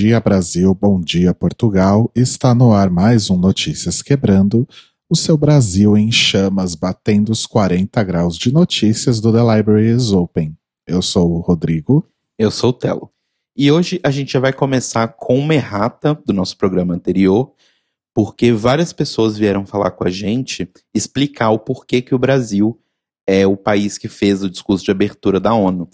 Dia, Brasil. Bom dia, Portugal. Está no ar mais um Notícias Quebrando. O seu Brasil em chamas, batendo os 40 graus de notícias do The Library is Open. Eu sou o Rodrigo. Eu sou o Telo. E hoje a gente já vai começar com uma errata do nosso programa anterior, porque várias pessoas vieram falar com a gente explicar o porquê que o Brasil é o país que fez o discurso de abertura da ONU.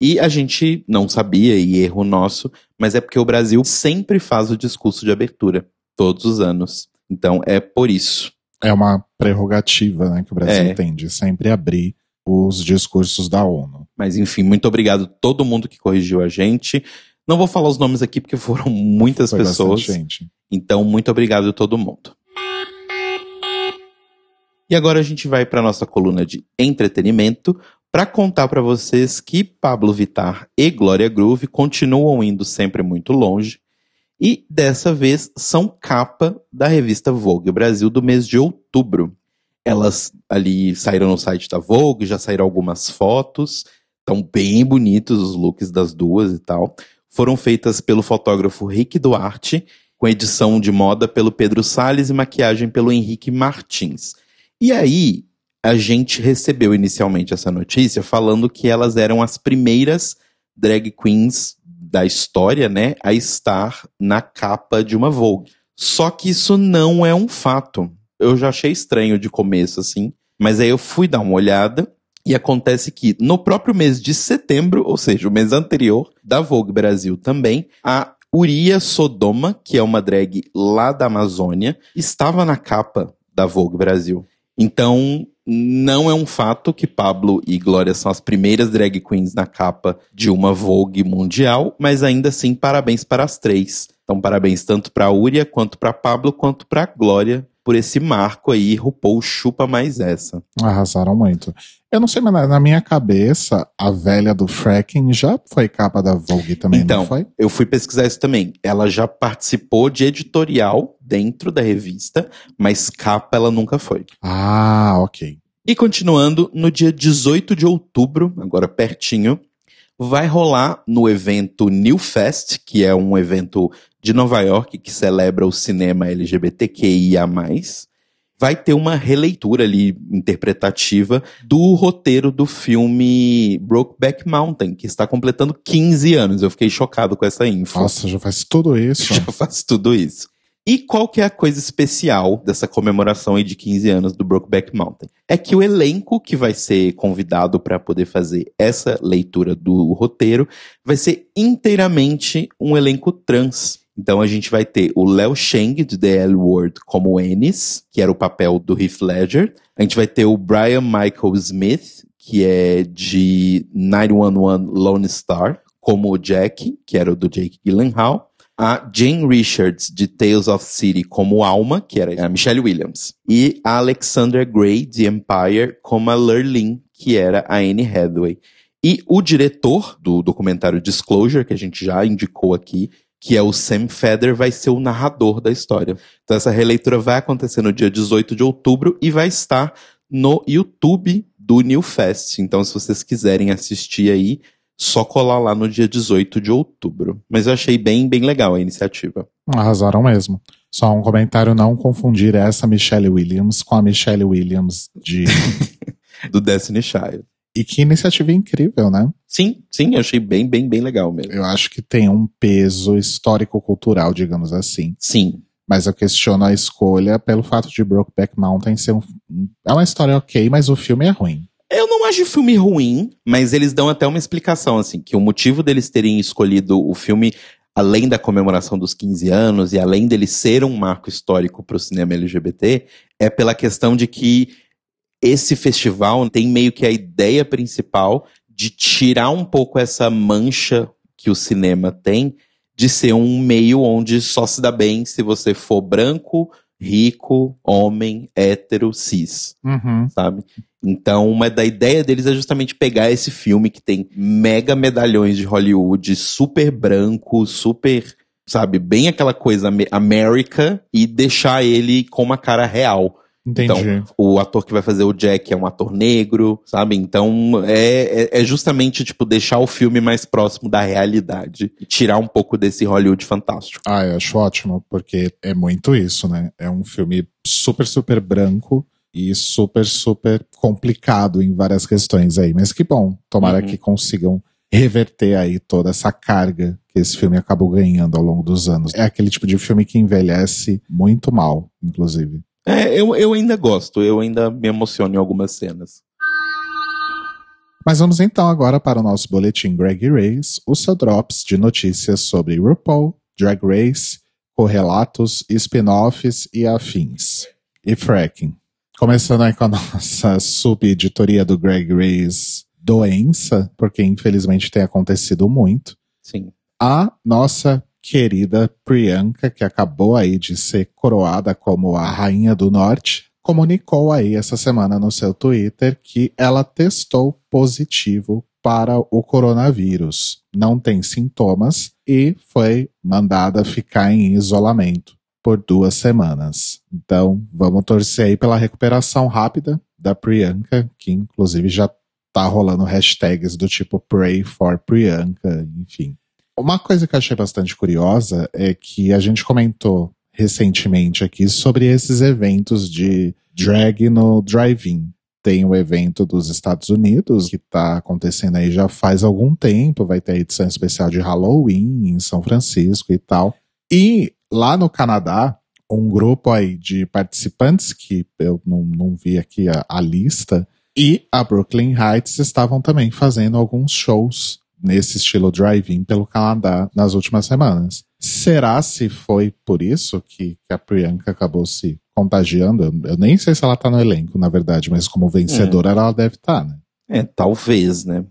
E a gente não sabia, e erro nosso, mas é porque o Brasil sempre faz o discurso de abertura, todos os anos. Então é por isso. É uma prerrogativa né, que o Brasil é. tem de sempre abrir os discursos da ONU. Mas enfim, muito obrigado a todo mundo que corrigiu a gente. Não vou falar os nomes aqui porque foram muitas Foi pessoas. Gente. Então, muito obrigado a todo mundo. E agora a gente vai para nossa coluna de entretenimento, para contar para vocês que Pablo Vittar e Glória Groove continuam indo sempre muito longe e dessa vez são capa da revista Vogue Brasil do mês de outubro. Elas ali saíram no site da Vogue, já saíram algumas fotos, estão bem bonitos os looks das duas e tal. Foram feitas pelo fotógrafo Rick Duarte, com edição de moda pelo Pedro Sales e maquiagem pelo Henrique Martins. E aí, a gente recebeu inicialmente essa notícia falando que elas eram as primeiras drag queens da história, né, a estar na capa de uma Vogue. Só que isso não é um fato. Eu já achei estranho de começo, assim. Mas aí eu fui dar uma olhada e acontece que no próprio mês de setembro, ou seja, o mês anterior, da Vogue Brasil também, a Uria Sodoma, que é uma drag lá da Amazônia, estava na capa da Vogue Brasil. Então, não é um fato que Pablo e Glória são as primeiras drag queens na capa de uma Vogue mundial, mas ainda assim, parabéns para as três. Então, parabéns tanto para a Uria, quanto para Pablo, quanto para Glória por esse marco aí. RuPaul chupa mais essa. Arrasaram muito. Eu não sei, mas na minha cabeça, a velha do fracking já foi capa da Vogue também, então, não foi? Eu fui pesquisar isso também. Ela já participou de editorial dentro da revista, mas capa ela nunca foi. Ah, ok. E continuando, no dia 18 de outubro, agora pertinho, vai rolar no evento New Fest, que é um evento de Nova York que celebra o cinema LGBTQIA+. Vai ter uma releitura ali interpretativa do roteiro do filme Brokeback Mountain, que está completando 15 anos. Eu fiquei chocado com essa info. Nossa, já faz tudo isso. já faz tudo isso. E qual que é a coisa especial dessa comemoração aí de 15 anos do Brokeback Mountain? É que o elenco que vai ser convidado para poder fazer essa leitura do roteiro vai ser inteiramente um elenco trans. Então a gente vai ter o Léo Sheng, de The L Word, como Ennis, que era o papel do Heath Ledger. A gente vai ter o Brian Michael Smith, que é de 911 Lone Star, como o Jack, que era o do Jake Gyllenhaal a Jane Richards, de Tales of City, como Alma, que era a Michelle Williams, e a Alexandra Gray, de Empire, como a Lurleen, que era a Anne Hathaway. E o diretor do documentário Disclosure, que a gente já indicou aqui, que é o Sam Feder, vai ser o narrador da história. Então essa releitura vai acontecer no dia 18 de outubro e vai estar no YouTube do New Fest. Então se vocês quiserem assistir aí, só colar lá no dia 18 de outubro. Mas eu achei bem, bem legal a iniciativa. Arrasaram mesmo. Só um comentário, não confundir essa Michelle Williams com a Michelle Williams de... do Destiny Child. E que iniciativa incrível, né? Sim, sim, eu achei bem, bem, bem legal mesmo. Eu acho que tem um peso histórico-cultural, digamos assim. Sim. Mas eu questiono a escolha pelo fato de Brokeback Mountain ser um. É uma história ok, mas o filme é ruim. Eu não acho o filme ruim, mas eles dão até uma explicação, assim, que o motivo deles terem escolhido o filme, além da comemoração dos 15 anos e além dele ser um marco histórico para o cinema LGBT, é pela questão de que esse festival tem meio que a ideia principal de tirar um pouco essa mancha que o cinema tem de ser um meio onde só se dá bem se você for branco, rico, homem, hétero, cis, uhum. sabe? Então, uma da ideia deles é justamente pegar esse filme que tem mega medalhões de Hollywood, super branco, super, sabe, bem aquela coisa América e deixar ele com uma cara real. Entendi. Então, o ator que vai fazer o Jack é um ator negro, sabe? Então, é, é, é justamente, tipo, deixar o filme mais próximo da realidade. E tirar um pouco desse Hollywood fantástico. Ah, eu acho ótimo, porque é muito isso, né? É um filme super, super branco e super, super complicado em várias questões aí. Mas que bom, tomara Uhum. que consigam reverter aí toda essa carga que esse filme acabou ganhando ao longo dos anos. É aquele tipo de filme que envelhece muito mal, inclusive. É, eu, eu ainda gosto, eu ainda me emociono em algumas cenas. Mas vamos então agora para o nosso boletim Greg Race, o seu drops de notícias sobre RuPaul, Drag Race, correlatos, spin-offs e afins. E fracking. Começando aí com a nossa sub-editoria do Greg Race doença, porque infelizmente tem acontecido muito. Sim. A nossa querida Priyanka, que acabou aí de ser coroada como a Rainha do Norte, comunicou aí essa semana no seu Twitter que ela testou positivo para o coronavírus. Não tem sintomas e foi mandada ficar em isolamento por duas semanas. Então, vamos torcer aí pela recuperação rápida da Priyanka, que inclusive já tá rolando hashtags do tipo Pray for Priyanka, enfim. Uma coisa que eu achei bastante curiosa é que a gente comentou recentemente aqui sobre esses eventos de drag no drive-in. Tem o evento dos Estados Unidos, que está acontecendo aí já faz algum tempo, vai ter a edição especial de Halloween em São Francisco e tal. E lá no Canadá, um grupo aí de participantes, que eu não, não vi aqui a, a lista, e a Brooklyn Heights estavam também fazendo alguns shows nesse estilo drive-in pelo Canadá nas últimas semanas. Será se foi por isso que, que a Priyanka acabou se contagiando? Eu, nem sei se ela tá no elenco, na verdade, mas como vencedora ela deve estar, né? É, talvez, né?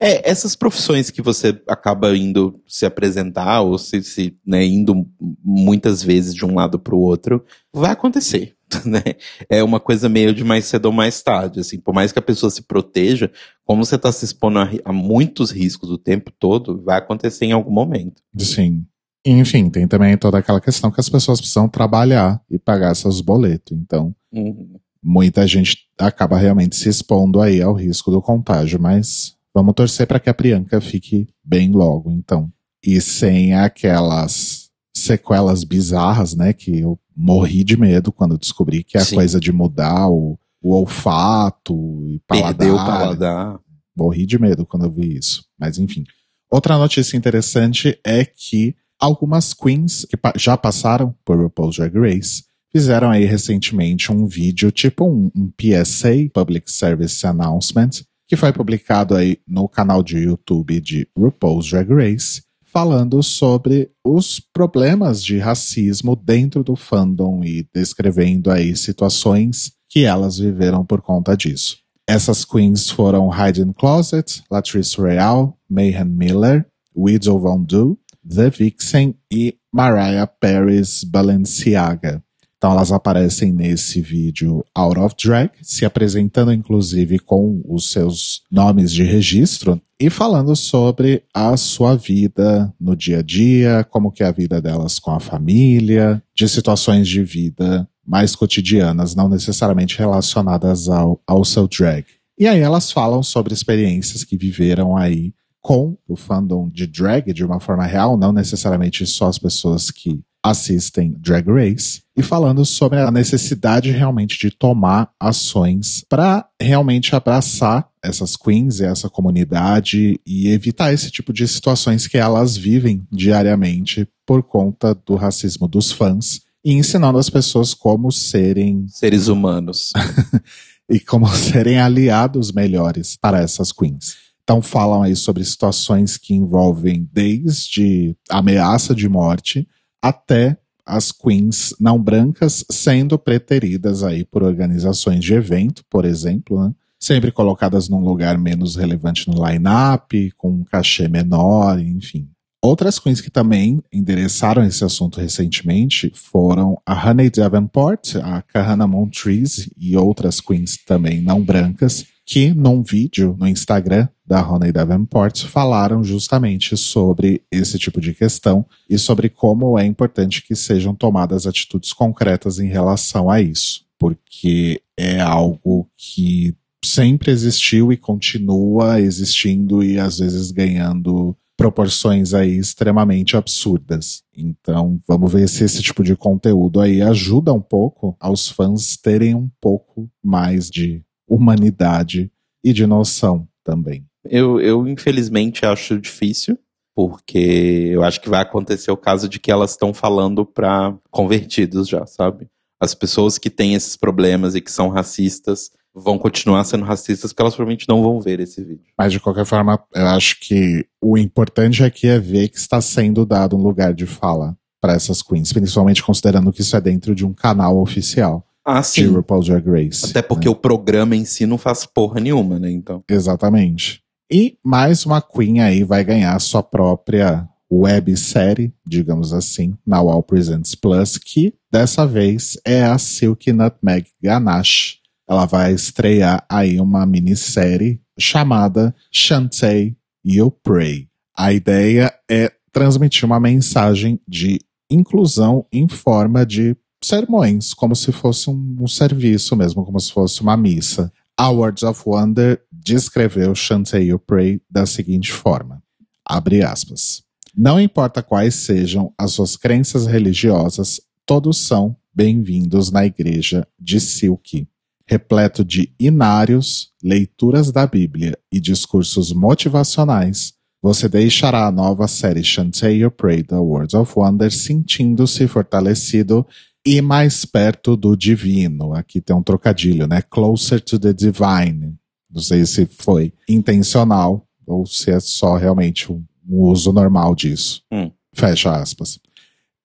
É, essas profissões que você acaba indo se apresentar ou se, se né, indo muitas vezes de um lado para o outro, vai acontecer, né? É uma coisa meio de mais cedo ou mais tarde, assim, por mais que a pessoa se proteja, como você está se expondo a, a muitos riscos o tempo todo, vai acontecer em algum momento. Sim. Enfim, tem também toda aquela questão que as pessoas precisam trabalhar e pagar seus boletos. Então, Uhum. muita gente acaba realmente se expondo aí ao risco do contágio, mas vamos torcer para que a Priyanka fique bem logo, então. E sem aquelas sequelas bizarras, né, que eu morri de medo quando descobri que é a Sim. coisa de mudar o, o olfato e paladar. Perdeu o paladar. Morri de medo quando eu vi isso. Mas enfim. Outra notícia interessante é que algumas queens que já passaram por RuPaul's Drag Race fizeram aí recentemente um vídeo, tipo um, um PSA, Public Service Announcement, que foi publicado aí no canal de YouTube de RuPaul's Drag Race, falando sobre os problemas de racismo dentro do fandom e descrevendo aí situações que elas viveram por conta disso. Essas queens foram Hayden Closet, Latrice Royale, Mayhem Miller, Widow Von Du, The Vixen e Mariah Paris Balenciaga. Então elas aparecem nesse vídeo Out of Drag, se apresentando inclusive com os seus nomes de registro e falando sobre a sua vida no dia a dia, como que é a vida delas com a família, de situações de vida mais cotidianas, não necessariamente relacionadas ao, ao seu drag. E aí elas falam sobre experiências que viveram aí com o fandom de drag de uma forma real, não necessariamente só as pessoas que assistem Drag Race, e falando sobre a necessidade realmente de tomar ações para realmente abraçar essas queens e essa comunidade e evitar esse tipo de situações que elas vivem diariamente por conta do racismo dos fãs e ensinando as pessoas como serem Seres humanos. e como serem aliados melhores para essas queens. Então falam aí sobre situações que envolvem desde ameaça de morte até as queens não brancas sendo preteridas aí por organizações de evento, por exemplo, né? sempre colocadas num lugar menos relevante no line-up, com um cachê menor, enfim. Outras queens que também endereçaram esse assunto recentemente foram a Honey Davenport, a Kahana Montrese e outras queens também não brancas, que num vídeo no Instagram da Honey Davenport falaram justamente sobre esse tipo de questão e sobre como é importante que sejam tomadas atitudes concretas em relação a isso. porque é algo que sempre existiu e continua existindo e às vezes ganhando proporções aí extremamente absurdas. Então, vamos ver se esse tipo de conteúdo aí ajuda um pouco aos fãs terem um pouco mais de humanidade e de noção também. Eu, eu infelizmente acho difícil, porque eu acho que vai acontecer o caso de que elas estão falando para convertidos já, sabe? As pessoas que têm esses problemas e que são racistas vão continuar sendo racistas porque elas provavelmente não vão ver esse vídeo. Mas de qualquer forma, eu acho que o importante aqui é ver que está sendo dado um lugar de fala para essas queens, principalmente considerando que isso é dentro de um canal oficial. Ah, sim. De RuPaul Drag Race. Até porque né? o programa em si não faz porra nenhuma, né? Então. Exatamente. E mais uma Queen aí vai ganhar sua própria websérie, digamos assim, na Wow Presents Plus, que dessa vez é a Silk Nutmeg Ganache, ela vai estrear aí uma minissérie chamada Shantae You Pray. A ideia é transmitir uma mensagem de inclusão em forma de sermões, como se fosse um, um serviço mesmo, como se fosse uma missa. A Words of Wonder descreveu Shantae You Pray da seguinte forma, abre aspas, Não importa quais sejam as suas crenças religiosas, todos são bem-vindos na igreja de Silk repleto de inários, leituras da Bíblia e discursos motivacionais, você deixará a nova série Shantae You Pray The Words of Wonder sentindo-se fortalecido e mais perto do divino. Aqui tem um trocadilho, né? Closer to the divine. Não sei se foi intencional ou se é só realmente um, um uso normal disso. Hum. Fecha aspas.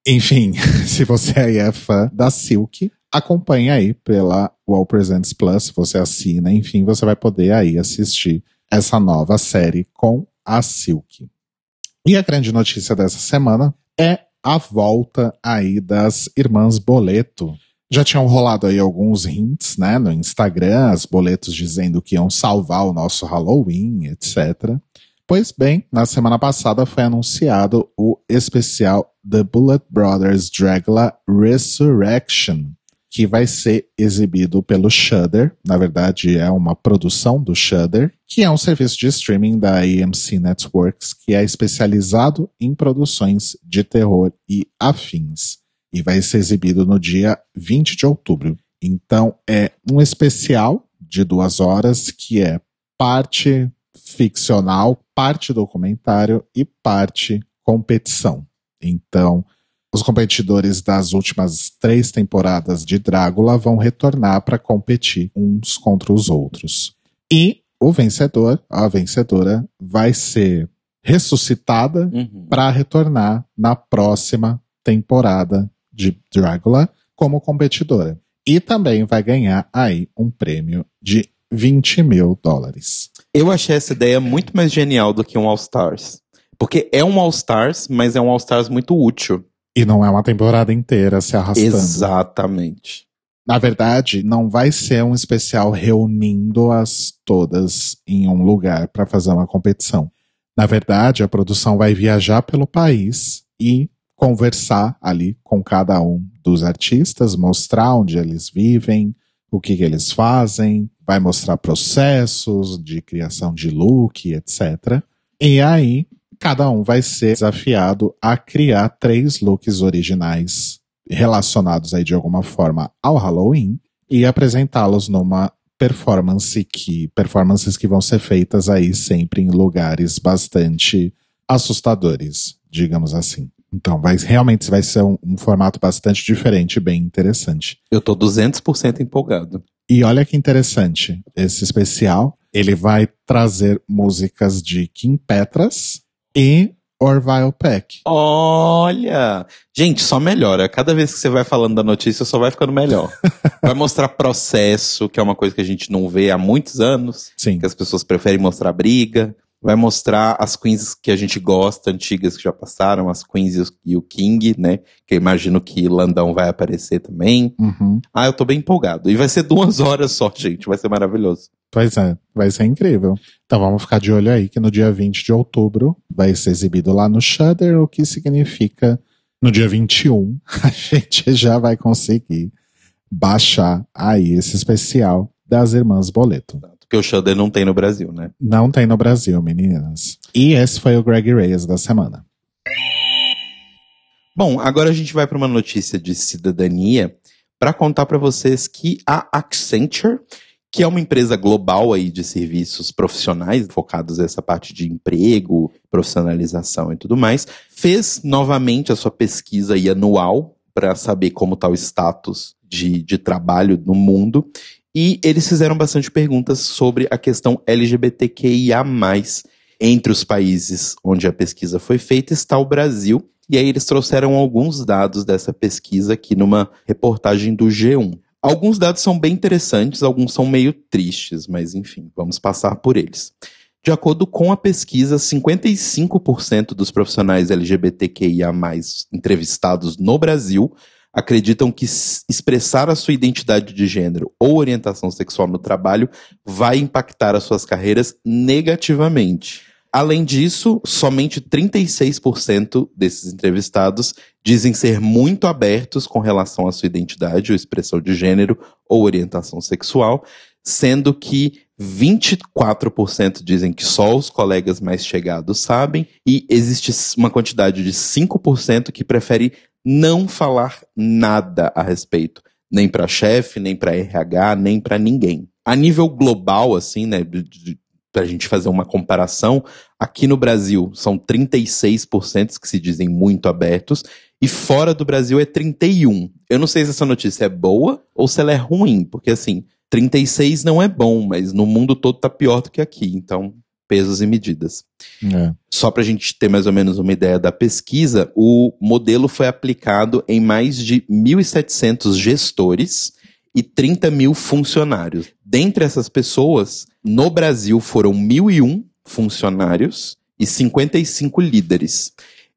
Enfim, se você aí é fã da Silk, acompanhe aí pela Wall Presents Plus, você assina, enfim, você vai poder aí assistir essa nova série com a Silk. E a grande notícia dessa semana é a volta aí das irmãs Boleto. Já tinham rolado aí alguns hints, né, no Instagram, as boletos dizendo que iam salvar o nosso Halloween, etc. Pois bem, na semana passada foi anunciado o especial The Bullet Brothers Dragula Resurrection, que vai ser exibido pelo Shudder. Na verdade, é uma produção do Shudder, que é um serviço de streaming da AMC Networks que é especializado em produções de terror e afins. E vai ser exibido no dia 20 de outubro. Então, é um especial de duas horas que é parte ficcional, parte documentário e parte competição. Então, os competidores das últimas três temporadas de Drácula vão retornar para competir uns contra os outros. E o vencedor, a vencedora, vai ser ressuscitada Uhum. para retornar na próxima temporada de Drácula como competidora. E também vai ganhar aí um prêmio de 20 mil dólares. Eu achei essa ideia muito mais genial do que um All Stars. Porque é um All Stars, mas é um All Stars muito útil. E não é uma temporada inteira se arrastando. Exatamente. Na verdade, não vai ser um especial reunindo-as todas em um lugar para fazer uma competição. Na verdade, a produção vai viajar pelo país e conversar ali com cada um dos artistas, mostrar onde eles vivem, o que, que eles fazem, vai mostrar processos de criação de look, etc. E aí, cada um vai ser desafiado a criar três looks originais relacionados aí de alguma forma ao Halloween e apresentá-los numa performance que performances que vão ser feitas aí sempre em lugares bastante assustadores, digamos assim. Então, vai realmente vai ser um, um formato bastante diferente, e bem interessante. Eu tô 200% empolgado. E olha que interessante, esse especial, ele vai trazer músicas de Kim Petras e Orville Peck. Olha! Gente, só melhora. Cada vez que você vai falando da notícia, só vai ficando melhor. vai mostrar processo, que é uma coisa que a gente não vê há muitos anos, Sim. que as pessoas preferem mostrar briga. Vai mostrar as queens que a gente gosta, antigas que já passaram, as queens e o- King, né? Que eu imagino que Landão vai aparecer também. Uhum. Ah, eu tô bem empolgado. E vai ser duas horas só, gente. Vai ser maravilhoso. Pois é, vai ser incrível. Então vamos ficar de olho aí que no dia 20 de outubro vai ser exibido lá no Shudder, o que significa no dia 21 a gente já vai conseguir baixar aí esse especial das Irmãs Boleto. Porque o Shudder não tem no Brasil, né? Não tem no Brasil, meninas. E esse foi o Greg Reyes da semana. Bom, agora a gente vai para uma notícia de cidadania para contar para vocês que a Accenture, que é uma empresa global aí de serviços profissionais focados nessa parte de emprego, profissionalização e tudo mais, fez novamente a sua pesquisa anual para saber como está o status de, de trabalho no mundo. E eles fizeram bastante perguntas sobre a questão LGBTQIA. Entre os países onde a pesquisa foi feita está o Brasil, e aí eles trouxeram alguns dados dessa pesquisa aqui numa reportagem do G1. Alguns dados são bem interessantes, alguns são meio tristes, mas enfim, vamos passar por eles. De acordo com a pesquisa, 55% dos profissionais LGBTQIA, entrevistados no Brasil, acreditam que expressar a sua identidade de gênero ou orientação sexual no trabalho vai impactar as suas carreiras negativamente. Além disso, somente 36% desses entrevistados dizem ser muito abertos com relação à sua identidade ou expressão de gênero ou orientação sexual, sendo que 24% dizem que só os colegas mais chegados sabem, e existe uma quantidade de 5% que prefere não falar nada a respeito, nem para chefe, nem para RH, nem para ninguém. A nível global, assim, né, para a gente fazer uma comparação, aqui no Brasil são 36% que se dizem muito abertos e fora do Brasil é 31. Eu não sei se essa notícia é boa ou se ela é ruim, porque assim, 36 não é bom, mas no mundo todo tá pior do que aqui, então pesos e medidas. É. Só para a gente ter mais ou menos uma ideia da pesquisa, o modelo foi aplicado em mais de 1.700 gestores e 30 mil funcionários. Dentre essas pessoas, no Brasil foram 1.001 funcionários e 55 líderes.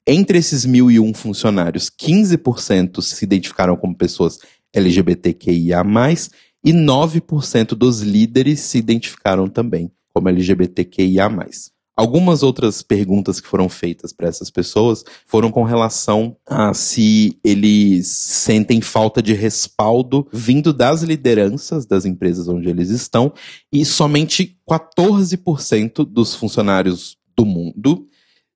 Entre esses 1.001 funcionários, 15% se identificaram como pessoas LGBTQIA+, e 9% dos líderes se identificaram também como LGBTQIA+. Algumas outras perguntas que foram feitas para essas pessoas foram com relação a se eles sentem falta de respaldo vindo das lideranças das empresas onde eles estão, e somente 14% dos funcionários do mundo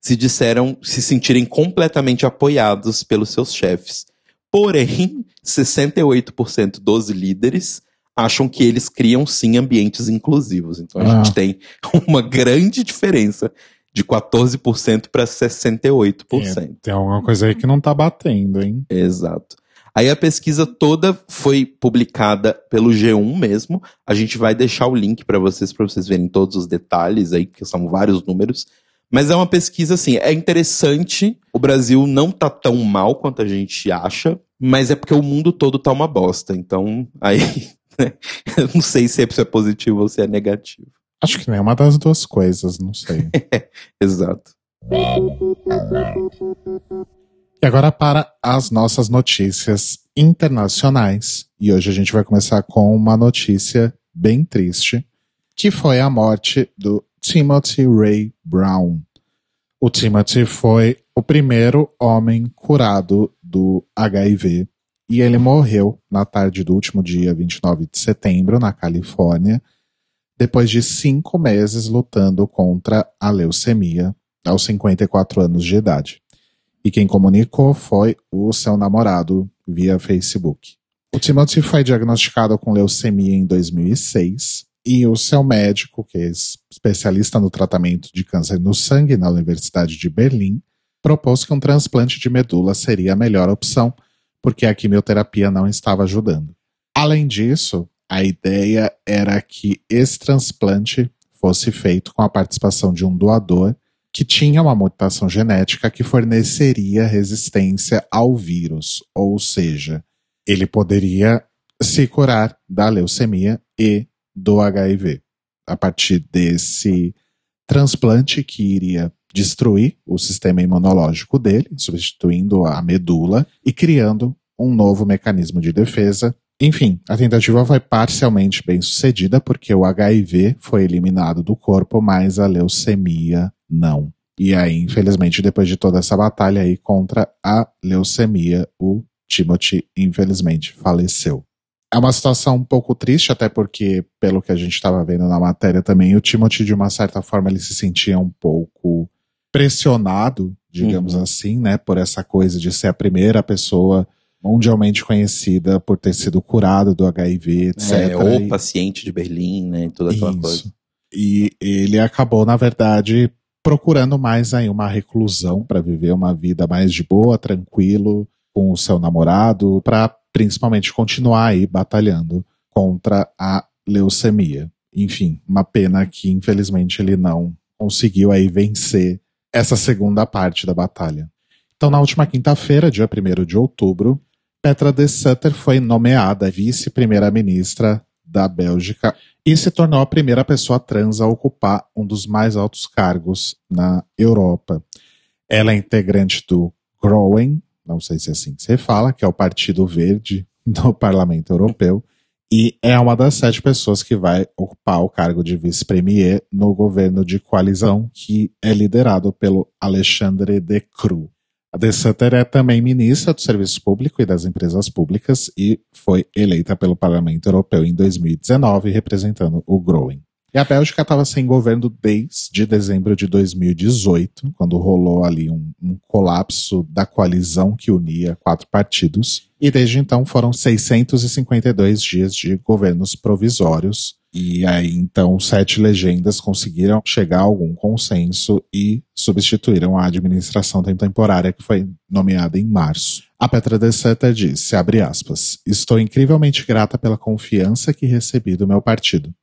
se disseram se sentirem completamente apoiados pelos seus chefes. Porém, 68% dos líderes acham que eles criam sim ambientes inclusivos. Então a ah. gente tem uma grande diferença de 14% para 68%. É, tem alguma coisa aí que não tá batendo, hein? Exato. Aí a pesquisa toda foi publicada pelo G1 mesmo. A gente vai deixar o link para vocês para vocês verem todos os detalhes aí, que são vários números. Mas é uma pesquisa assim, é interessante. O Brasil não tá tão mal quanto a gente acha, mas é porque o mundo todo tá uma bosta. Então, aí Eu não sei se é positivo ou se é negativo. Acho que nenhuma das duas coisas, não sei. Exato. E agora para as nossas notícias internacionais. E hoje a gente vai começar com uma notícia bem triste, que foi a morte do Timothy Ray Brown. O Timothy foi o primeiro homem curado do HIV e ele morreu na tarde do último dia 29 de setembro, na Califórnia, depois de cinco meses lutando contra a leucemia, aos 54 anos de idade. E quem comunicou foi o seu namorado via Facebook. O Timothy foi diagnosticado com leucemia em 2006 e o seu médico, que é especialista no tratamento de câncer no sangue na Universidade de Berlim, propôs que um transplante de medula seria a melhor opção porque a quimioterapia não estava ajudando. Além disso, a ideia era que esse transplante fosse feito com a participação de um doador que tinha uma mutação genética que forneceria resistência ao vírus, ou seja, ele poderia se curar da leucemia e do HIV. A partir desse transplante que iria destruir o sistema imunológico dele, substituindo a medula e criando um novo mecanismo de defesa. Enfim, a tentativa foi parcialmente bem sucedida porque o HIV foi eliminado do corpo, mas a leucemia não. E aí, infelizmente, depois de toda essa batalha aí contra a leucemia, o Timothy, infelizmente, faleceu. É uma situação um pouco triste, até porque, pelo que a gente estava vendo na matéria também, o Timothy, de uma certa forma, ele se sentia um pouco pressionado, digamos uhum. assim, né, por essa coisa de ser a primeira pessoa mundialmente conhecida por ter sido curado do HIV, etc. É, ou paciente de Berlim, né, toda aquela Isso. coisa. E ele acabou, na verdade, procurando mais aí uma reclusão para viver uma vida mais de boa, tranquilo, com o seu namorado, para principalmente continuar aí batalhando contra a leucemia. Enfim, uma pena que infelizmente ele não conseguiu aí vencer essa segunda parte da batalha. Então, na última quinta-feira, dia 1 de outubro, Petra de Sutter foi nomeada vice-primeira-ministra da Bélgica e se tornou a primeira pessoa trans a ocupar um dos mais altos cargos na Europa. Ela é integrante do Groen, não sei se é assim que você fala, que é o Partido Verde do Parlamento Europeu, e é uma das sete pessoas que vai ocupar o cargo de vice-premier no governo de coalizão, que é liderado pelo Alexandre De Croo. A De Sutter é também ministra do Serviço Público e das Empresas Públicas e foi eleita pelo Parlamento Europeu em 2019, representando o Growing. E a Bélgica estava sem governo desde dezembro de 2018, quando rolou ali um, um, colapso da coalizão que unia quatro partidos. E desde então foram 652 dias de governos provisórios, e aí, então, sete legendas conseguiram chegar a algum consenso e substituíram a administração temporária que foi nomeada em março. A Petra de Seta disse, abre aspas, estou incrivelmente grata pela confiança que recebi do meu partido.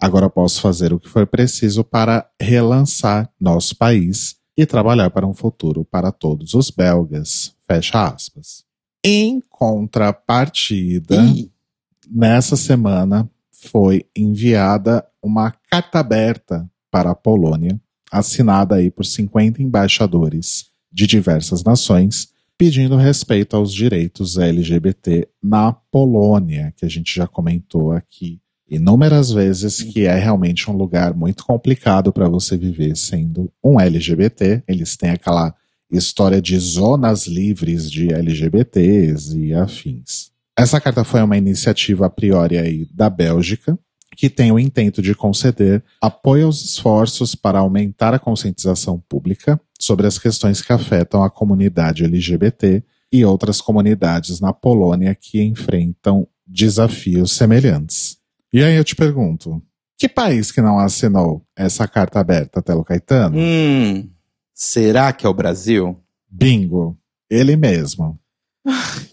Agora posso fazer o que for preciso para relançar nosso país e trabalhar para um futuro para todos os belgas. Fecha aspas. Em contrapartida, e... nessa semana, foi enviada uma carta aberta para a Polônia, assinada aí por 50 embaixadores de diversas nações, pedindo respeito aos direitos LGBT na Polônia, que a gente já comentou aqui inúmeras vezes que é realmente um lugar muito complicado para você viver sendo um LGBT. Eles têm aquela história de zonas livres de LGBTs e afins. Essa carta foi uma iniciativa a priori aí da Bélgica, que tem o intento de conceder apoio aos esforços para aumentar a conscientização pública sobre as questões que afetam a comunidade LGBT e outras comunidades na Polônia que enfrentam desafios semelhantes. E aí eu te pergunto, que país que não assinou essa carta aberta, Telo Caetano? Hum, será que é o Brasil? Bingo, ele mesmo.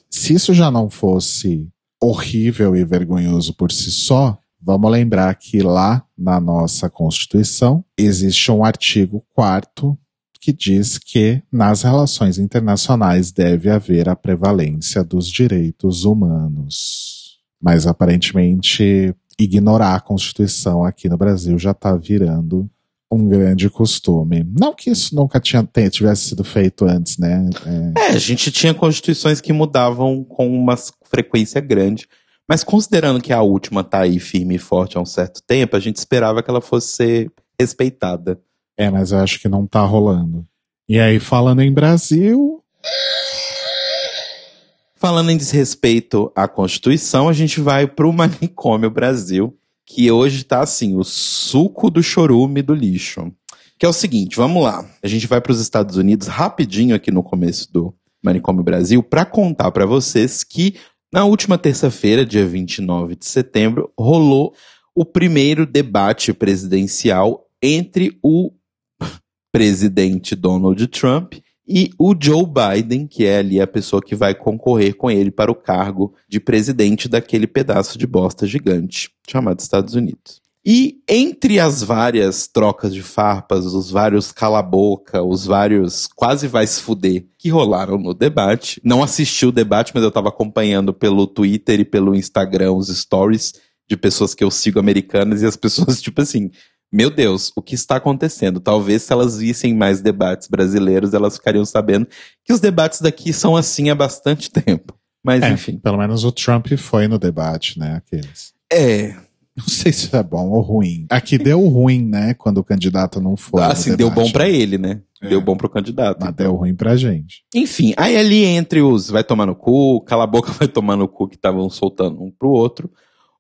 Se isso já não fosse horrível e vergonhoso por si só, vamos lembrar que lá na nossa Constituição existe um artigo 4 que diz que nas relações internacionais deve haver a prevalência dos direitos humanos. Mas aparentemente ignorar a Constituição aqui no Brasil já está virando um grande costume. Não que isso nunca tinha, tivesse sido feito antes, né? É... é, a gente tinha constituições que mudavam com uma frequência grande. Mas considerando que a última está aí firme e forte há um certo tempo, a gente esperava que ela fosse ser respeitada. É, mas eu acho que não está rolando. E aí, falando em Brasil. Falando em desrespeito à Constituição, a gente vai para o Manicômio Brasil, que hoje está assim, o suco do chorume do lixo. Que é o seguinte, vamos lá. A gente vai para os Estados Unidos rapidinho aqui no começo do Manicômio Brasil para contar para vocês que na última terça-feira, dia 29 de setembro, rolou o primeiro debate presidencial entre o presidente Donald Trump e o Joe Biden, que é ali a pessoa que vai concorrer com ele para o cargo de presidente daquele pedaço de bosta gigante chamado Estados Unidos. E entre as várias trocas de farpas, os vários cala-boca, os vários quase vai se fuder que rolaram no debate, não assisti o debate, mas eu estava acompanhando pelo Twitter e pelo Instagram os stories de pessoas que eu sigo americanas e as pessoas, tipo assim, meu Deus, o que está acontecendo? Talvez se elas vissem mais debates brasileiros, elas ficariam sabendo que os debates daqui são assim há bastante tempo. Mas é, enfim. Pelo menos o Trump foi no debate, né? Aqueles. É. Não sei se é bom ou ruim. Aqui deu ruim, né? Quando o candidato não foi. Ah, sim, deu bom para ele, né? É. Deu bom pro candidato. Mas deu ruim pra gente. Enfim, aí ali entre os vai tomar no cu, cala a boca, vai tomar no cu, que estavam soltando um pro outro,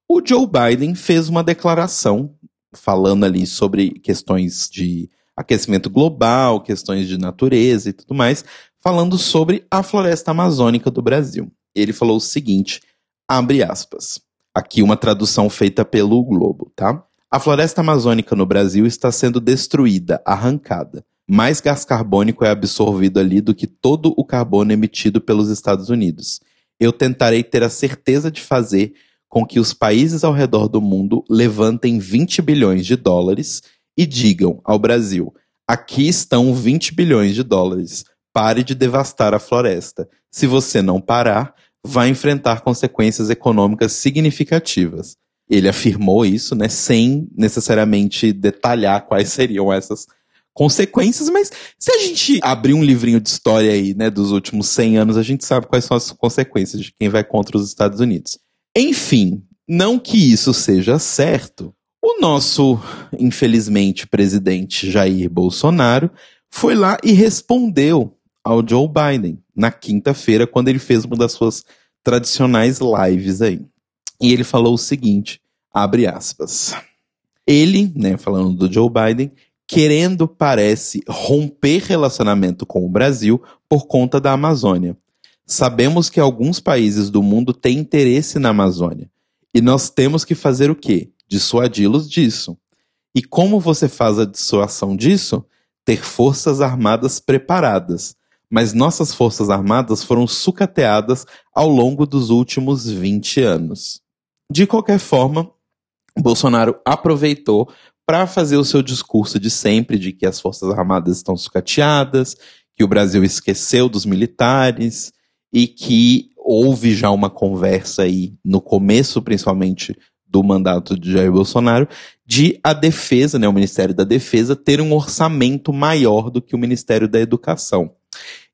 o Joe Biden fez uma declaração falando ali sobre questões de aquecimento global, questões de natureza e tudo mais, falando sobre a floresta amazônica do Brasil. Ele falou o seguinte, abre aspas. Aqui uma tradução feita pelo Globo, tá? A floresta amazônica no Brasil está sendo destruída, arrancada. Mais gás carbônico é absorvido ali do que todo o carbono emitido pelos Estados Unidos. Eu tentarei ter a certeza de fazer com que os países ao redor do mundo levantem 20 bilhões de dólares e digam ao Brasil: aqui estão 20 bilhões de dólares, pare de devastar a floresta. Se você não parar, vai enfrentar consequências econômicas significativas. Ele afirmou isso, né, sem necessariamente detalhar quais seriam essas consequências, mas se a gente abrir um livrinho de história aí, né, dos últimos 100 anos, a gente sabe quais são as consequências de quem vai contra os Estados Unidos. Enfim, não que isso seja certo, o nosso, infelizmente, presidente Jair Bolsonaro foi lá e respondeu ao Joe Biden na quinta-feira, quando ele fez uma das suas tradicionais lives aí. E ele falou o seguinte: abre aspas. Ele, né, falando do Joe Biden, querendo, parece, romper relacionamento com o Brasil por conta da Amazônia. Sabemos que alguns países do mundo têm interesse na Amazônia. E nós temos que fazer o quê? Dissuadi-los disso. E como você faz a dissuasão disso? Ter forças armadas preparadas. Mas nossas forças armadas foram sucateadas ao longo dos últimos 20 anos. De qualquer forma, Bolsonaro aproveitou para fazer o seu discurso de sempre de que as forças armadas estão sucateadas, que o Brasil esqueceu dos militares, e que houve já uma conversa aí no começo, principalmente do mandato de Jair Bolsonaro, de a defesa, né, o Ministério da Defesa, ter um orçamento maior do que o Ministério da Educação.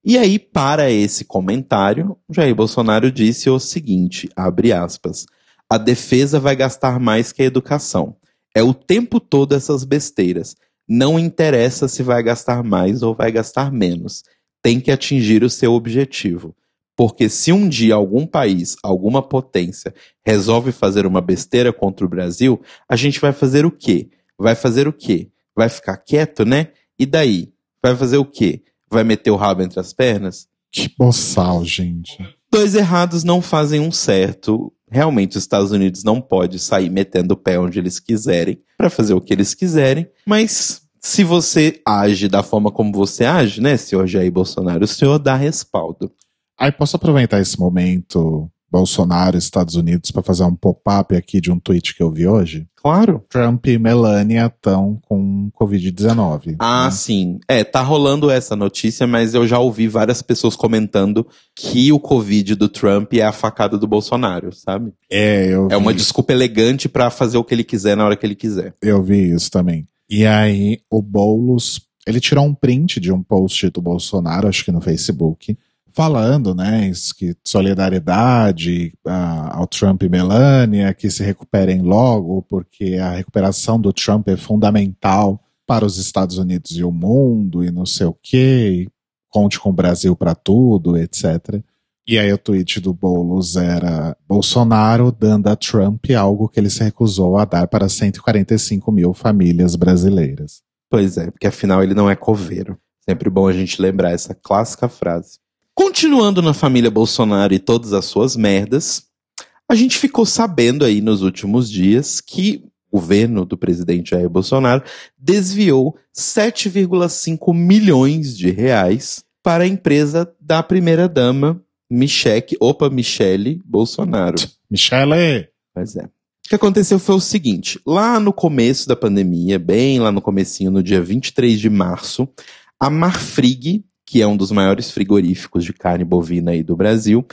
E aí, para esse comentário, Jair Bolsonaro disse o seguinte, abre aspas, a defesa vai gastar mais que a educação. É o tempo todo essas besteiras. Não interessa se vai gastar mais ou vai gastar menos. Tem que atingir o seu objetivo. Porque se um dia algum país, alguma potência, resolve fazer uma besteira contra o Brasil, a gente vai fazer o quê? Vai fazer o quê? Vai ficar quieto, né? E daí? Vai fazer o quê? Vai meter o rabo entre as pernas? Que boçal, gente. Dois errados não fazem um certo. Realmente, os Estados Unidos não pode sair metendo o pé onde eles quiserem para fazer o que eles quiserem, mas se você age da forma como você age, né, senhor Jair Bolsonaro, o senhor dá respaldo. Aí posso aproveitar esse momento Bolsonaro, Estados Unidos, para fazer um pop-up aqui de um tweet que eu vi hoje? Claro. Trump e Melania estão com Covid-19. Ah, né? sim. É, tá rolando essa notícia, mas eu já ouvi várias pessoas comentando que o Covid do Trump é a facada do Bolsonaro, sabe? É, eu vi. É uma desculpa elegante para fazer o que ele quiser na hora que ele quiser. Eu vi isso também. E aí, o Boulos, ele tirou um print de um post do Bolsonaro, acho que no Facebook, falando, né, que solidariedade ao Trump e Melania, que se recuperem logo, porque a recuperação do Trump é fundamental para os Estados Unidos e o mundo, e não sei o quê, conte com o Brasil para tudo, etc. E aí o tweet do Boulos era Bolsonaro dando a Trump algo que ele se recusou a dar para 145 mil famílias brasileiras. Pois é, porque afinal ele não é coveiro. Sempre bom a gente lembrar essa clássica frase. Continuando na família Bolsonaro e todas as suas merdas, a gente ficou sabendo aí nos últimos dias que o governo do presidente Jair Bolsonaro desviou 7,5 milhões de reais para a empresa da primeira-dama Michele, opa, Michele Bolsonaro. Michele! Pois é. O que aconteceu foi o seguinte, lá no começo da pandemia, bem lá no comecinho, no dia 23 de março, a Marfrig, que é um dos maiores frigoríficos de carne bovina aí do Brasil,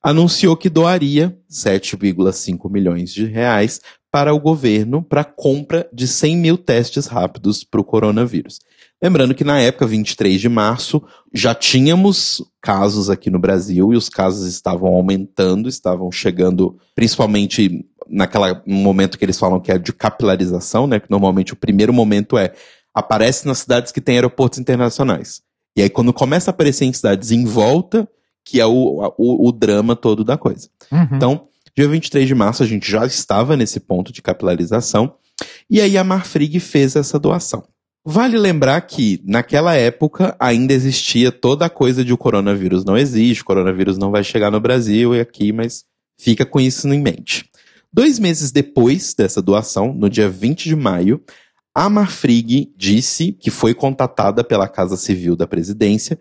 anunciou que doaria 7,5 milhões de reais para o governo para compra de 100 mil testes rápidos para o coronavírus. Lembrando que na época, 23 de março, já tínhamos casos aqui no Brasil e os casos estavam aumentando, estavam chegando principalmente naquela momento que eles falam que é de capilarização, né? Que normalmente o primeiro momento é aparece nas cidades que têm aeroportos internacionais. E aí, quando começa a aparecer em cidades em volta, que é o, o, o drama todo da coisa. Uhum. Então, dia 23 de março, a gente já estava nesse ponto de capilarização. E aí a Marfrig fez essa doação. Vale lembrar que, naquela época, ainda existia toda a coisa de o coronavírus não existe, o coronavírus não vai chegar no Brasil e aqui, mas fica com isso em mente. Dois meses depois dessa doação, no dia 20 de maio, a Marfrig disse que foi contatada pela Casa Civil da Presidência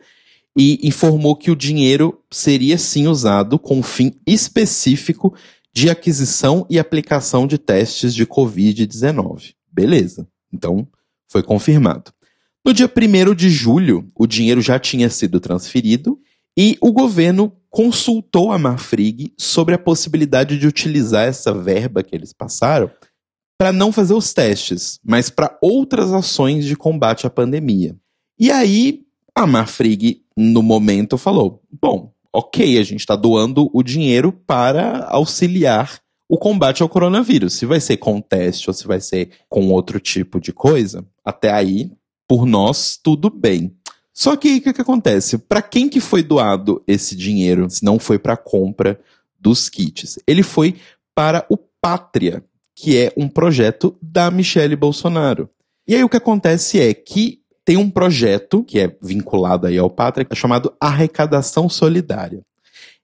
e informou que o dinheiro seria sim usado com um fim específico de aquisição e aplicação de testes de Covid-19. Beleza. Então, foi confirmado. No dia 1 de julho, o dinheiro já tinha sido transferido e o governo consultou a Marfrig sobre a possibilidade de utilizar essa verba que eles passaram para não fazer os testes, mas para outras ações de combate à pandemia. E aí, a Marfrig, no momento, falou: bom, ok, a gente está doando o dinheiro para auxiliar o combate ao coronavírus. Se vai ser com teste ou se vai ser com outro tipo de coisa, até aí, por nós, tudo bem. Só que o que, que acontece? Para quem que foi doado esse dinheiro, se não foi para a compra dos kits? Ele foi para o Pátria, que é um projeto da Michelle Bolsonaro. E aí o que acontece é que tem um projeto que é vinculado aí ao Pátria, chamado Arrecadação Solidária.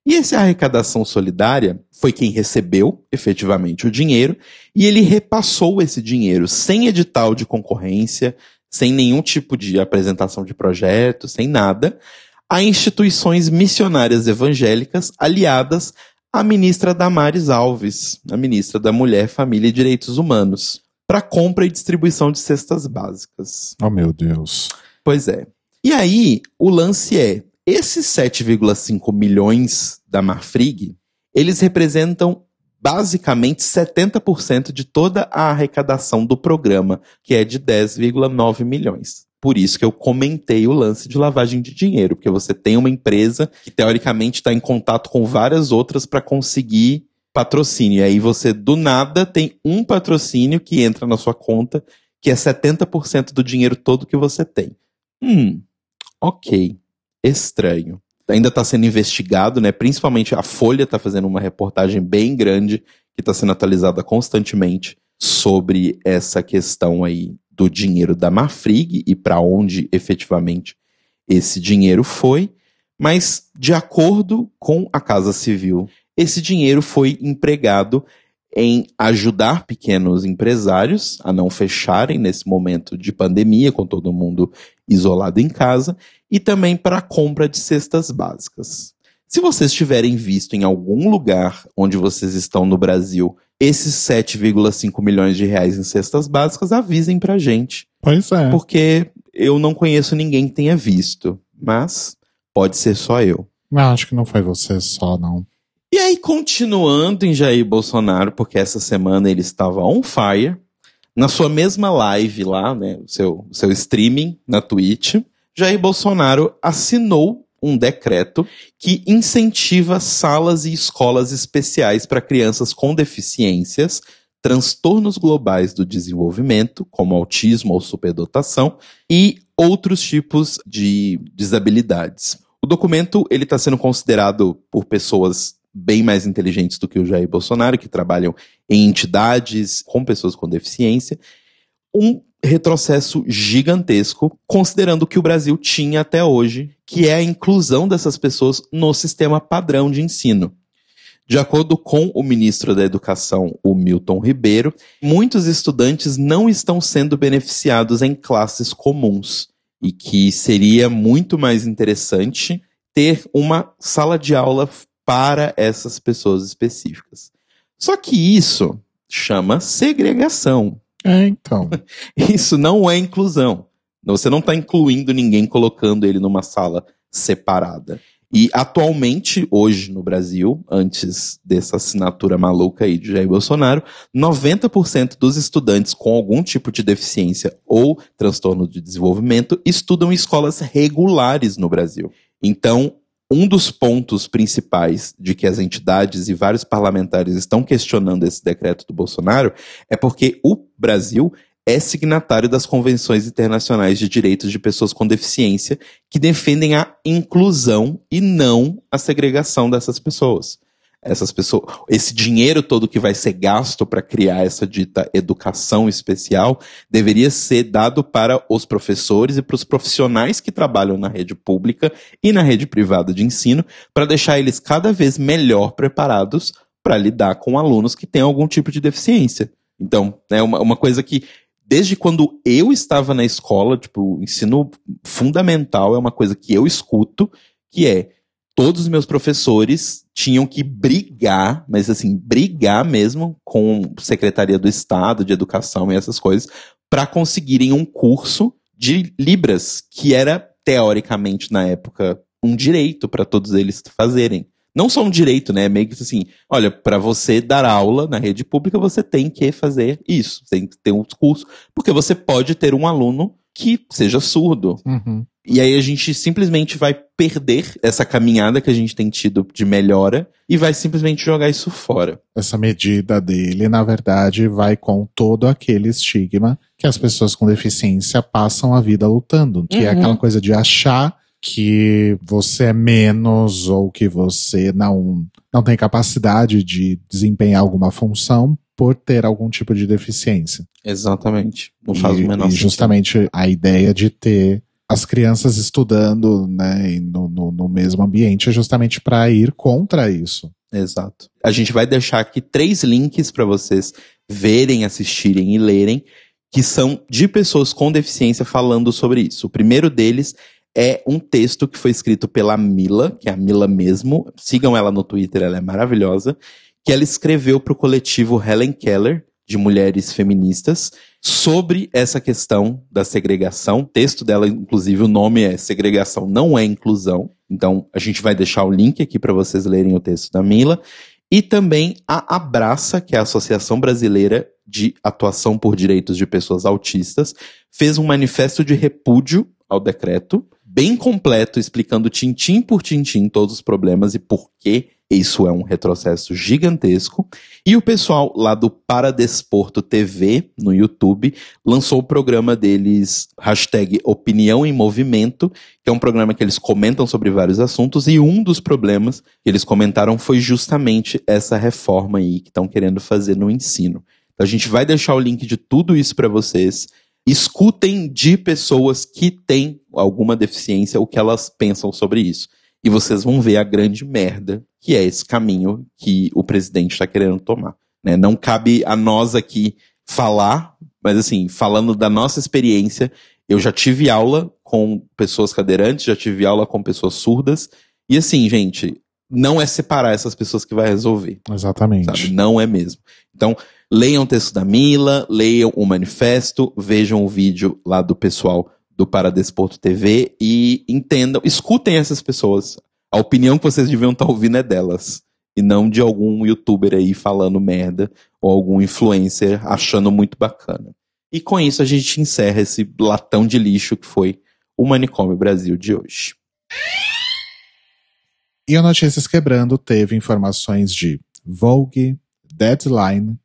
E essa arrecadação solidária foi quem recebeu efetivamente o dinheiro e ele repassou esse dinheiro sem edital de concorrência, sem nenhum tipo de apresentação de projeto, sem nada, a instituições missionárias evangélicas aliadas à ministra Damares Alves, a ministra da Mulher, Família e Direitos Humanos, para compra e distribuição de cestas básicas. Oh, meu Deus. Pois é. E aí, o lance é: esses 7,5 milhões da Marfrig, eles representam basicamente 70% de toda a arrecadação do programa, que é de 10,9 milhões. Por isso que eu comentei o lance de lavagem de dinheiro, porque você tem uma empresa que teoricamente está em contato com várias outras para conseguir patrocínio. E aí você do nada tem um patrocínio que entra na sua conta, que é 70% do dinheiro todo que você tem. Hum, ok estranho. Ainda está sendo investigado, né? Principalmente a Folha está fazendo uma reportagem bem grande que está sendo atualizada constantemente sobre essa questão aí do dinheiro da Mafrig e para onde efetivamente esse dinheiro foi. Mas, de acordo com a Casa Civil, esse dinheiro foi empregado em ajudar pequenos empresários a não fecharem nesse momento de pandemia, com todo mundo isolado em casa, e também para a compra de cestas básicas. Se vocês tiverem visto em algum lugar onde vocês estão no Brasil esses 7,5 milhões de reais em cestas básicas, avisem pra gente. Pois é. Porque eu não conheço ninguém que tenha visto, mas pode ser só eu. Não, acho que não foi você só, não. E aí, continuando em Jair Bolsonaro, porque essa semana ele estava on fire, na sua mesma live lá, né, seu, seu streaming na Twitch, Jair Bolsonaro assinou um decreto que incentiva salas e escolas especiais para crianças com deficiências, transtornos globais do desenvolvimento, como autismo ou superdotação, e outros tipos de desabilidades. O documento ele está sendo considerado por pessoas bem mais inteligentes do que o Jair Bolsonaro, que trabalham em entidades com pessoas com deficiência, um retrocesso gigantesco, considerando o que o Brasil tinha até hoje, que é a inclusão dessas pessoas no sistema padrão de ensino. De acordo com o ministro da Educação, o Milton Ribeiro, muitos estudantes não estão sendo beneficiados em classes comuns e que seria muito mais interessante ter uma sala de aula para essas pessoas específicas. Só que isso chama segregação. É, então. Isso não é inclusão. Você não está incluindo ninguém colocando ele numa sala separada. E atualmente, hoje no Brasil, antes dessa assinatura maluca aí de Jair Bolsonaro, 90% dos estudantes com algum tipo de deficiência ou transtorno de desenvolvimento estudam em escolas regulares no Brasil. Então, um dos pontos principais de que as entidades e vários parlamentares estão questionando esse decreto do Bolsonaro é porque o Brasil é signatário das convenções internacionais de direitos de pessoas com deficiência que defendem a inclusão e não a segregação dessas pessoas essas pessoas, esse dinheiro todo que vai ser gasto para criar essa dita educação especial deveria ser dado para os professores e para os profissionais que trabalham na rede pública e na rede privada de ensino, para deixar eles cada vez melhor preparados para lidar com alunos que têm algum tipo de deficiência. Então, é uma, uma coisa que desde quando eu estava na escola, tipo, ensino fundamental é uma coisa que eu escuto, que é todos os meus professores tinham que brigar, mas assim, brigar mesmo com Secretaria do Estado de Educação e essas coisas, para conseguirem um curso de Libras, que era, teoricamente, na época, um direito para todos eles fazerem. Não só um direito, né? Meio que assim, olha, para você dar aula na rede pública, você tem que fazer isso, tem que ter um curso, porque você pode ter um aluno que seja surdo. Uhum. E aí a gente simplesmente vai perder essa caminhada que a gente tem tido de melhora e vai simplesmente jogar isso fora. Essa medida dele, na verdade, vai com todo aquele estigma que as pessoas com deficiência passam a vida lutando, que é uhum. é aquela coisa de achar que você é menos ou que você não não tem capacidade de desempenhar alguma função por ter algum tipo de deficiência. Exatamente. Não faz e, o menor E justamente a ideia de ter as crianças estudando né, no, no, no mesmo ambiente é justamente para ir contra isso. Exato. A gente vai deixar aqui três links para vocês verem, assistirem e lerem, que são de pessoas com deficiência falando sobre isso. O primeiro deles é um texto que foi escrito pela Mila, que é a Mila mesmo. Sigam ela no Twitter, ela é maravilhosa. Que ela escreveu para o coletivo Helen Keller, de mulheres feministas sobre essa questão da segregação. O texto dela, inclusive, o nome é Segregação Não é Inclusão. Então, a gente vai deixar o link aqui para vocês lerem o texto da Mila. E também a Abraça, que é a Associação Brasileira de Atuação por Direitos de Pessoas Autistas, fez um manifesto de repúdio ao decreto, bem completo, explicando tintim por tintim todos os problemas e por que isso é um retrocesso gigantesco. E o pessoal lá do Paradesporto TV, no YouTube, lançou o programa deles, hashtag Opinião em Movimento, que é um programa que eles comentam sobre vários assuntos, e um dos problemas que eles comentaram foi justamente essa reforma aí que estão querendo fazer no ensino. Então a gente vai deixar o link de tudo isso para vocês. Escutem de pessoas que têm alguma deficiência o que elas pensam sobre isso e vocês vão ver a grande merda que é esse caminho que o presidente está querendo tomar. Né? Não cabe a nós aqui falar, mas assim, falando da nossa experiência, eu já tive aula com pessoas cadeirantes, já tive aula com pessoas surdas, e assim, gente, não é separar essas pessoas que vai resolver. Exatamente. Sabe? Não é mesmo. Então, leiam o texto da Mila, leiam o manifesto, vejam o vídeo lá do pessoal do Paradesporto TV e entendam, escutem essas pessoas. A opinião que vocês deviam estar ouvindo é delas. E não de algum youtuber aí falando merda ou algum influencer achando muito bacana. E com isso a gente encerra esse latão de lixo que foi o Manicômio Brasil de hoje. E o Notícias Quebrando teve informações de Vogue, Deadline,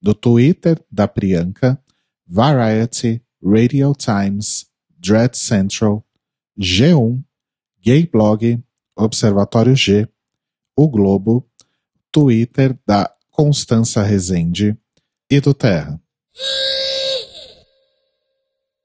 do Twitter da Priyanka, Variety, Radio Times, Dread Central, G1, Gay Blog, Observatório G, O Globo, Twitter da Constança Rezende e do Terra.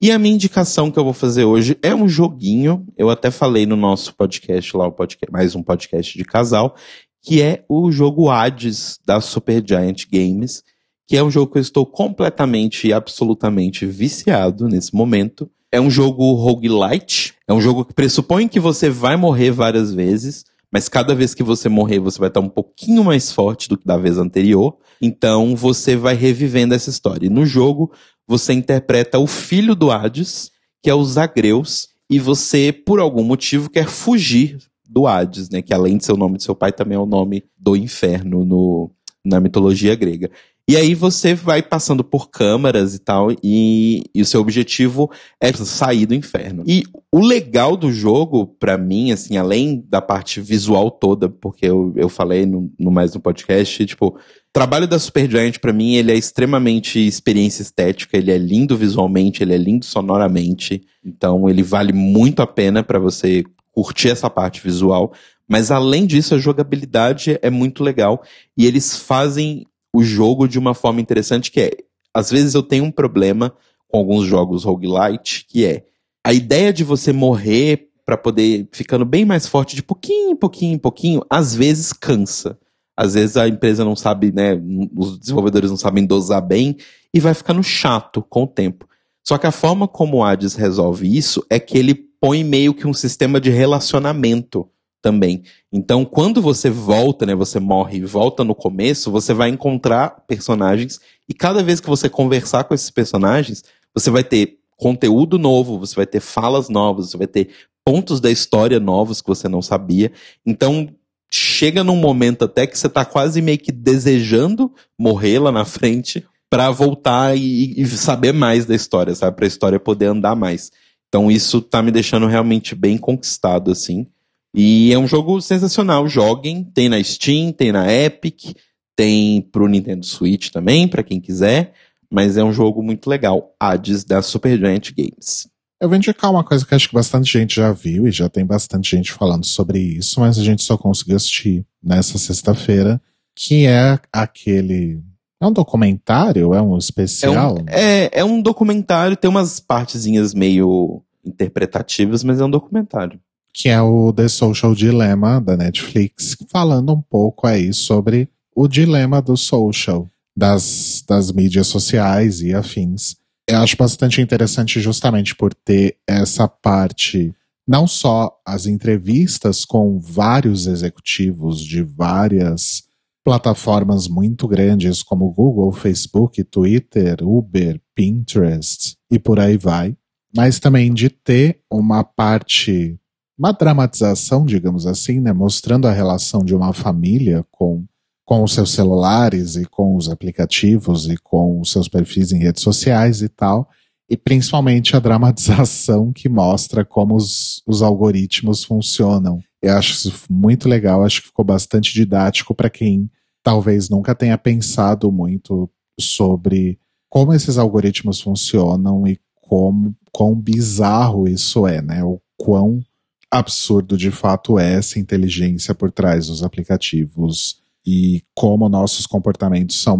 E a minha indicação que eu vou fazer hoje é um joguinho. Eu até falei no nosso podcast lá, podcast, mais um podcast de casal, que é o jogo Hades da Supergiant Games, que é um jogo que eu estou completamente e absolutamente viciado nesse momento. É um jogo roguelite. É um jogo que pressupõe que você vai morrer várias vezes, mas cada vez que você morrer, você vai estar um pouquinho mais forte do que da vez anterior. Então você vai revivendo essa história. E no jogo, você interpreta o filho do Hades, que é o Zagreus, e você, por algum motivo, quer fugir do Hades, né? Que além de ser o nome de seu pai, também é o nome do inferno no, na mitologia grega. E aí você vai passando por câmaras e tal, e, e, o seu objetivo é sair do inferno. E o legal do jogo, para mim, assim, além da parte visual toda, porque eu, eu falei no, no mais no podcast, tipo, trabalho da Supergiant, para mim, ele é extremamente experiência estética, ele é lindo visualmente, ele é lindo sonoramente, então ele vale muito a pena para você curtir essa parte visual. Mas além disso, a jogabilidade é muito legal. E eles fazem o jogo de uma forma interessante que é, às vezes eu tenho um problema com alguns jogos roguelite, que é a ideia de você morrer para poder ficando bem mais forte de pouquinho, pouquinho, pouquinho, às vezes cansa. Às vezes a empresa não sabe, né, os desenvolvedores não sabem dosar bem e vai ficando chato com o tempo. Só que a forma como o Hades resolve isso é que ele põe meio que um sistema de relacionamento também. Então, quando você volta, né, você morre e volta no começo, você vai encontrar personagens e cada vez que você conversar com esses personagens, você vai ter conteúdo novo, você vai ter falas novas, você vai ter pontos da história novos que você não sabia. Então, chega num momento até que você tá quase meio que desejando morrer lá na frente para voltar e, e, saber mais da história, sabe? Pra história poder andar mais. Então, isso tá me deixando realmente bem conquistado, assim. E é um jogo sensacional. Joguem, tem na Steam, tem na Epic, tem pro Nintendo Switch também, para quem quiser. Mas é um jogo muito legal. Hades da Supergiant Games. Eu vou indicar uma coisa que acho que bastante gente já viu e já tem bastante gente falando sobre isso, mas a gente só conseguiu assistir nessa sexta-feira, que é aquele. É um documentário? É um especial? É um, é, é um documentário, tem umas partezinhas meio interpretativas, mas é um documentário que é o The Social Dilemma da Netflix, falando um pouco aí sobre o dilema do social, das, das mídias sociais e afins. Eu acho bastante interessante justamente por ter essa parte, não só as entrevistas com vários executivos de várias plataformas muito grandes como Google, Facebook, Twitter, Uber, Pinterest e por aí vai, mas também de ter uma parte uma dramatização, digamos assim, né, mostrando a relação de uma família com, com os seus celulares e com os aplicativos e com os seus perfis em redes sociais e tal, e principalmente a dramatização que mostra como os, os algoritmos funcionam. Eu acho isso muito legal, acho que ficou bastante didático para quem talvez nunca tenha pensado muito sobre como esses algoritmos funcionam e como quão bizarro isso é, né? O quão absurdo de fato é essa inteligência por trás dos aplicativos e como nossos comportamentos são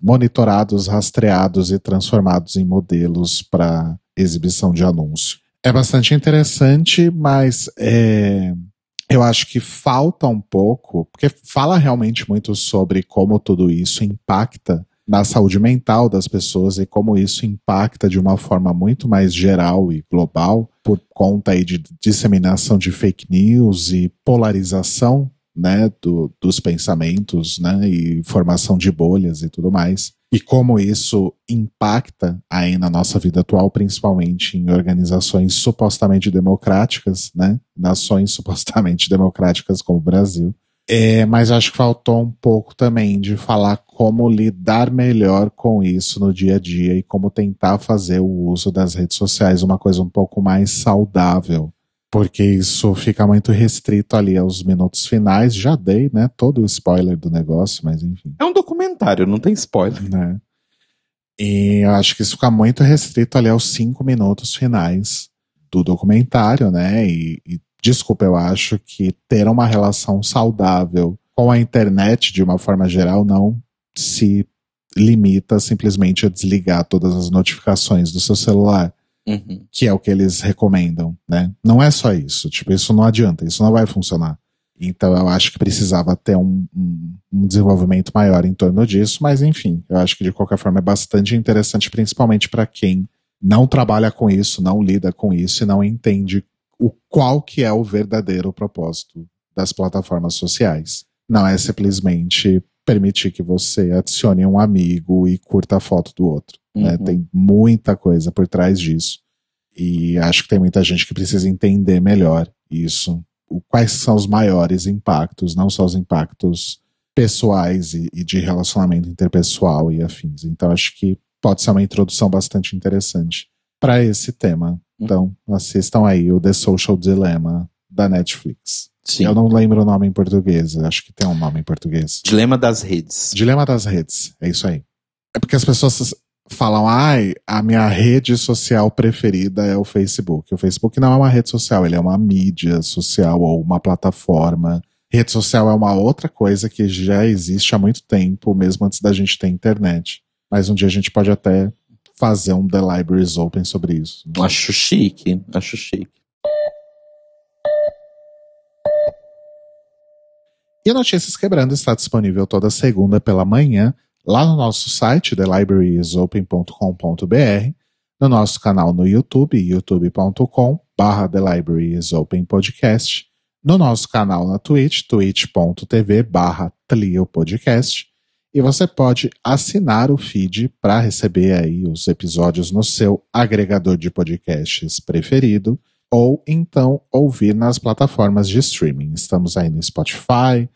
monitorados, rastreados e transformados em modelos para exibição de anúncio. É bastante interessante, mas é, eu acho que falta um pouco, porque fala realmente muito sobre como tudo isso impacta na saúde mental das pessoas e como isso impacta de uma forma muito mais geral e global por conta aí de disseminação de fake news e polarização né, do, dos pensamentos né, e formação de bolhas e tudo mais. E como isso impacta aí na nossa vida atual, principalmente em organizações supostamente democráticas, né, nações supostamente democráticas como o Brasil. É, mas acho que faltou um pouco também de falar como lidar melhor com isso no dia a dia e como tentar fazer o uso das redes sociais uma coisa um pouco mais saudável. Porque isso fica muito restrito ali aos minutos finais. Já dei, né? Todo o spoiler do negócio, mas enfim. É um documentário, não tem spoiler. Né? E eu acho que isso fica muito restrito ali aos cinco minutos finais do documentário, né? E, e desculpa, eu acho que ter uma relação saudável com a internet de uma forma geral não se limita simplesmente a desligar todas as notificações do seu celular. Uhum. Que é o que eles recomendam, né? Não é só isso. Tipo, isso não adianta, isso não vai funcionar. Então eu acho que precisava ter um, um, um, desenvolvimento maior em torno disso, mas enfim, eu acho que de qualquer forma é bastante interessante, principalmente para quem não trabalha com isso, não lida com isso e não entende o qual que é o verdadeiro propósito das plataformas sociais. Não é simplesmente permitir que você adicione um amigo e curta a foto do outro. Né? Uhum. Né? Tem muita coisa por trás disso. E acho que tem muita gente que precisa entender melhor isso. O, quais são os maiores impactos, não só os impactos pessoais e, e de relacionamento interpessoal e afins. Então acho que pode ser uma introdução bastante interessante para esse tema. Então assistam aí o The Social Dilemma da Netflix. Sim. Eu não lembro o nome em português, acho que tem um nome em português. Dilema das redes. Dilema das redes, é isso aí. É porque as pessoas falam, ai, a minha rede social preferida é o Facebook. O Facebook não é uma rede social, ele é uma mídia social ou uma plataforma. Rede social é uma outra coisa que já existe há muito tempo, mesmo antes da gente ter internet. Mas um dia a gente pode até fazer um The Libraries Open sobre isso. Acho chique, acho chique. E a Notícias Quebrando está disponível toda segunda pela manhã lá no nosso site, thelibrariesopen.com.br, no nosso canal no YouTube, youtube.com barra Podcast, no nosso canal na Twitch, twitch.tv barra Podcast, e você pode assinar o feed para receber aí os episódios no seu agregador de podcasts preferido, ou então ouvir nas plataformas de streaming. Estamos aí no Spotify,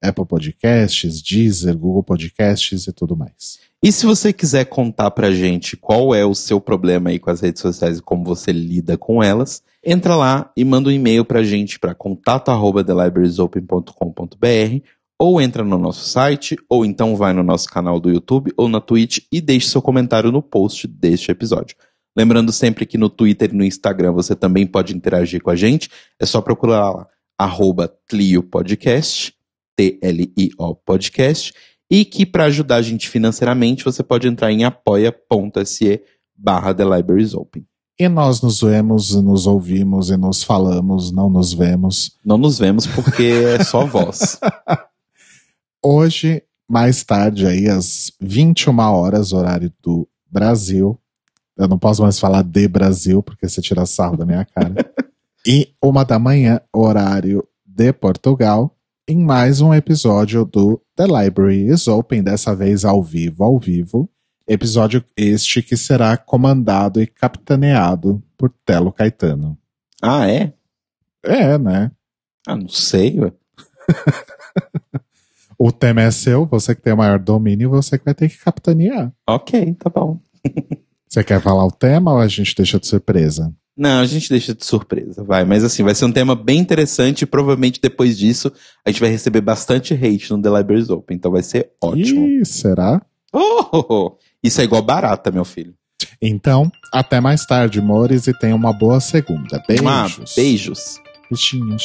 Apple Podcasts, Deezer, Google Podcasts e tudo mais. E se você quiser contar pra gente qual é o seu problema aí com as redes sociais e como você lida com elas, entra lá e manda um e-mail pra gente para contato@thelibrariesopen.com.br ou entra no nosso site, ou então vai no nosso canal do YouTube ou na Twitch e deixe seu comentário no post deste episódio. Lembrando sempre que no Twitter e no Instagram você também pode interagir com a gente. É só procurar lá, arroba Tlio Podcast, T-L-I-O Podcast, e que para ajudar a gente financeiramente você pode entrar em apoia.se barra The Libraries Open. E nós nos vemos, nos ouvimos e nos falamos, não nos vemos. Não nos vemos porque é só voz. Hoje, mais tarde, aí, às 21 horas, horário do Brasil. Eu não posso mais falar de Brasil, porque você tira sarro da minha cara. e uma da manhã, horário de Portugal, em mais um episódio do The Library is Open, dessa vez ao vivo, ao vivo. Episódio este que será comandado e capitaneado por Telo Caetano. Ah, é? É, né? Ah, não sei, ué. O tema é seu, você que tem o maior domínio, você que vai ter que capitanear. Ok, tá bom. Você quer falar o tema ou a gente deixa de surpresa? Não, a gente deixa de surpresa, vai. Mas assim, vai ser um tema bem interessante e provavelmente depois disso a gente vai receber bastante hate no The Libraries Open, então vai ser ótimo. Ih, será? Oh, oh, oh. Isso é igual barata, meu filho. Então, até mais tarde, amores, e tenha uma boa segunda. Beijos. Ah, beijos. Beijinhos.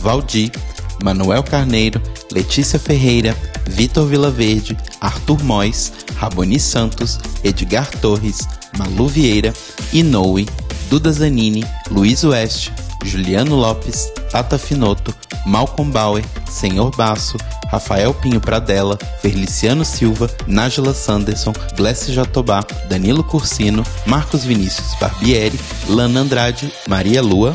Valdir, Manuel Carneiro, Letícia Ferreira, Vitor Vilaverde, Arthur Mois, Raboni Santos, Edgar Torres, Malu Vieira, Inoue, Duda Zanini, Luiz Oeste, Juliano Lopes, Tata Finoto, Malcolm Bauer, Senhor Basso, Rafael Pinho Pradella, Feliciano Silva, Nájila Sanderson, Glessi Jatobá, Danilo Cursino, Marcos Vinícius Barbieri, Lana Andrade, Maria Lua,